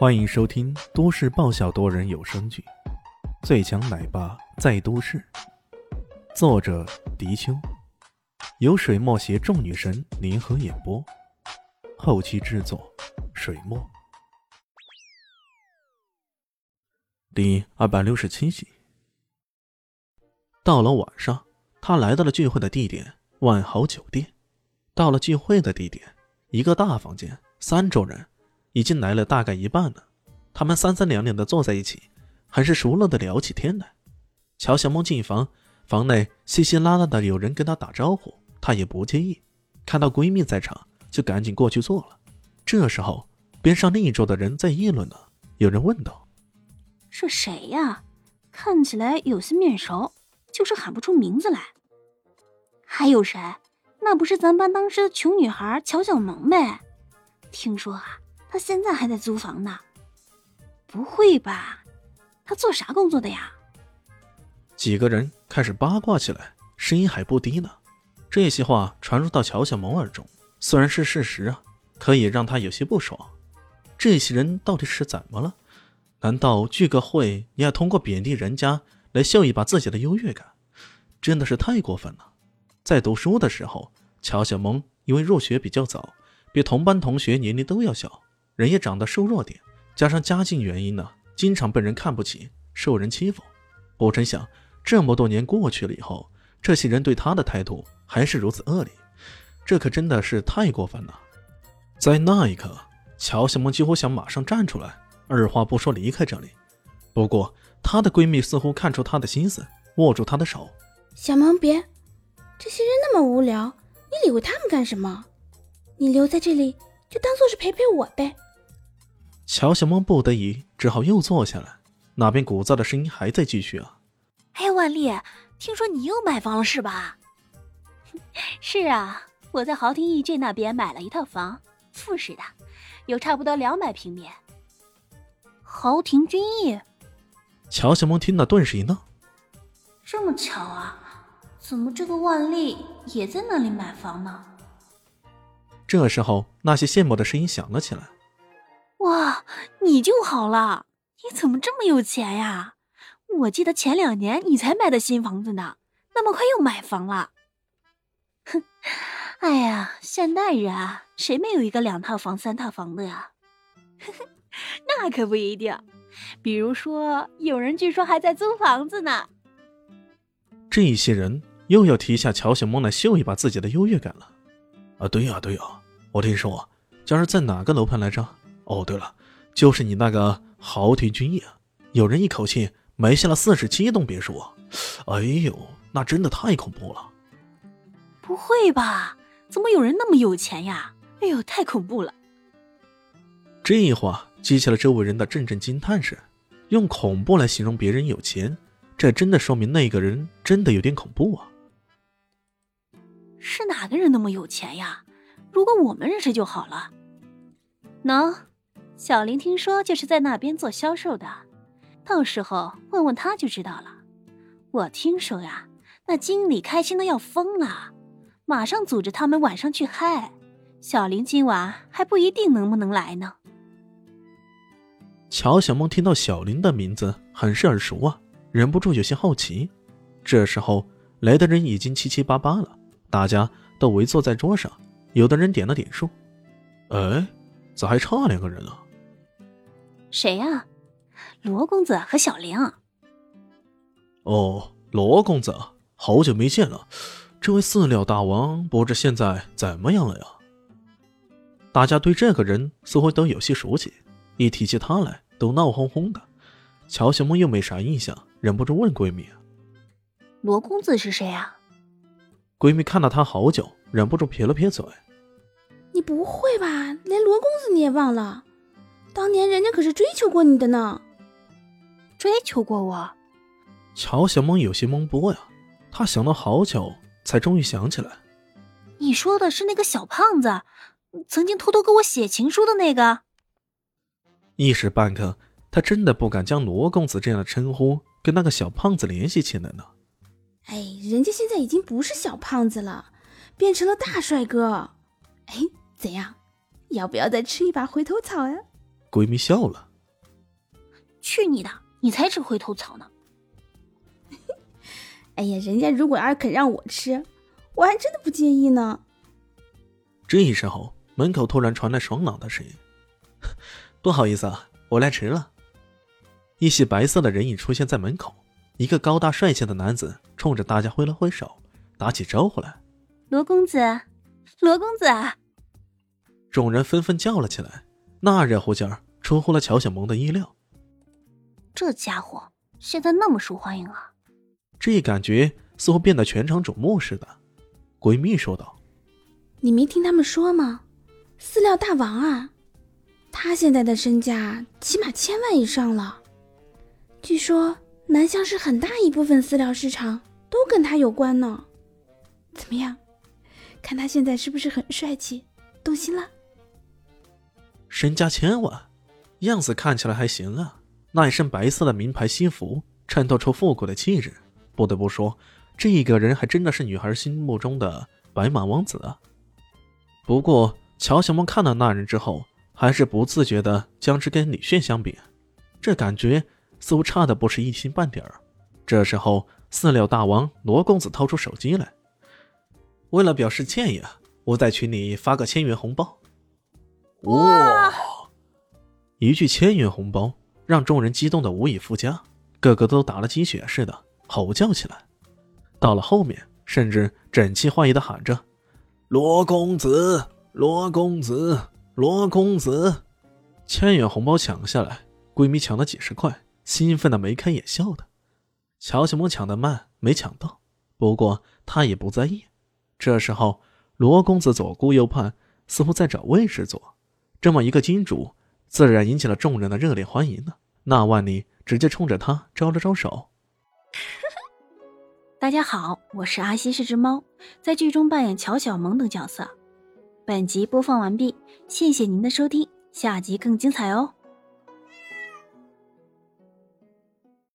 欢迎收听都市爆笑多人有声剧《最强奶爸在都市》，作者：迪秋，由水墨携众女神联合演播，后期制作：水墨。第二百六十七集。到了晚上，他来到了聚会的地点——万豪酒店。到了聚会的地点，一个大房间，三桌人。已经来了大概一半了，他们三三两两的坐在一起，很是熟络的聊起天来。乔小梦进房，房内稀稀拉拉的有人跟她打招呼，她也不介意。看到闺蜜在场，就赶紧过去坐了。这时候，边上另一桌的人在议论呢，有人问道：“是谁呀？看起来有些面熟，就是喊不出名字来。还有谁？那不是咱班当时的穷女孩乔小萌呗？听说啊。”他现在还在租房呢，不会吧？他做啥工作的呀？几个人开始八卦起来，声音还不低呢。这些话传入到乔小萌耳中，虽然是事实啊，可以让他有些不爽。这些人到底是怎么了？难道聚个会也要通过贬低人家来秀一把自己的优越感？真的是太过分了。在读书的时候，乔小萌因为入学比较早，比同班同学年龄都要小。人也长得瘦弱点，加上家境原因呢，经常被人看不起，受人欺负。不成想，这么多年过去了以后，这些人对他的态度还是如此恶劣，这可真的是太过分了。在那一刻，乔小萌几乎想马上站出来，二话不说离开这里。不过，她的闺蜜似乎看出她的心思，握住她的手：“小萌，别，这些人那么无聊，你理会他们干什么？你留在这里，就当做是陪陪我呗。”乔小梦不得已，只好又坐下来。那边鼓噪的声音还在继续啊！哎，万丽，听说你又买房了是吧？是啊，我在豪庭逸郡那边买了一套房，复式的，有差不多两百平米。豪庭君逸。乔小梦听了，顿时一愣。这么巧啊？怎么这个万丽也在那里买房呢？这时候，那些羡慕的声音响了起来。哇，你就好了，你怎么这么有钱呀？我记得前两年你才买的新房子呢，那么快又买房了？哼，哎呀，现代人啊，谁没有一个两套房、三套房的呀？那可不一定，比如说有人据说还在租房子呢。这一些人又要提下乔小梦来秀一把自己的优越感了。啊，对呀对呀，我听说家是在哪个楼盘来着？哦，对了，就是你那个豪庭君逸啊！有人一口气买下了四十七栋别墅啊！哎呦，那真的太恐怖了！不会吧？怎么有人那么有钱呀？哎呦，太恐怖了！这话激起了周围人的阵阵惊叹声。用恐怖来形容别人有钱，这真的说明那个人真的有点恐怖啊！是哪个人那么有钱呀？如果我们认识就好了。喏。小林听说就是在那边做销售的，到时候问问他就知道了。我听说呀，那经理开心的要疯了，马上组织他们晚上去嗨。小林今晚还不一定能不能来呢。乔小梦听到小林的名字很是耳熟啊，忍不住有些好奇。这时候来的人已经七七八八了，大家都围坐在桌上，有的人点了点数。哎，咋还差两个人啊？谁呀？罗公子和小玲。哦，罗公子，好久没见了。这位饲料大王不知现在怎么样了呀？大家对这个人似乎都有些熟悉，一提起他来都闹哄哄的。乔小梦又没啥印象，忍不住问闺蜜：“罗公子是谁啊？”闺蜜看了他好久，忍不住撇了撇嘴：“你不会吧？连罗公子你也忘了？”当年人家可是追求过你的呢，追求过我。乔小萌有些懵波呀，她想了好久，才终于想起来。你说的是那个小胖子，曾经偷偷给我写情书的那个。一时半刻，他真的不敢将罗公子这样的称呼跟那个小胖子联系起来呢。哎，人家现在已经不是小胖子了，变成了大帅哥。哎，怎样？要不要再吃一把回头草呀？闺蜜笑了，去你的！你才吃回头草呢！哎呀，人家如果要是肯让我吃，我还真的不介意呢。这一时候，门口突然传来爽朗的声音：“ 不好意思啊，我来迟了。”一袭白色的人影出现在门口，一个高大帅气的男子冲着大家挥了挥手，打起招呼来：“罗公子，罗公子！”众人纷纷叫了起来，那热乎劲儿出乎了乔小萌的意料。这家伙现在那么受欢迎啊！这一感觉似乎变得全场瞩目似的。闺蜜说道：“你没听他们说吗？饲料大王啊，他现在的身价起码千万以上了。”据说南乡市很大一部分饲料市场都跟他有关呢。怎么样？看他现在是不是很帅气？动心了？身家千万，样子看起来还行啊。那一身白色的名牌西服衬托出复古的气质。不得不说，这个人还真的是女孩心目中的白马王子啊。不过乔小萌看到那人之后，还是不自觉的将之跟李炫相比，这感觉。似乎差的不是一星半点儿。这时候，饲料大王罗公子掏出手机来，为了表示歉意，我在群里发个千元红包。哇！一句千元红包让众人激动的无以复加，个个都打了鸡血似的吼叫起来。到了后面，甚至整齐划一的喊着：“罗公子，罗公子，罗公子！”千元红包抢下来，闺蜜抢了几十块。兴奋的眉开眼笑的，乔小萌抢的慢，没抢到。不过他也不在意。这时候，罗公子左顾右盼，似乎在找位置坐。这么一个金主，自然引起了众人的热烈欢迎呢。那万里直接冲着他招了招手：“ 大家好，我是阿西，是只猫，在剧中扮演乔小萌等角色。本集播放完毕，谢谢您的收听，下集更精彩哦。”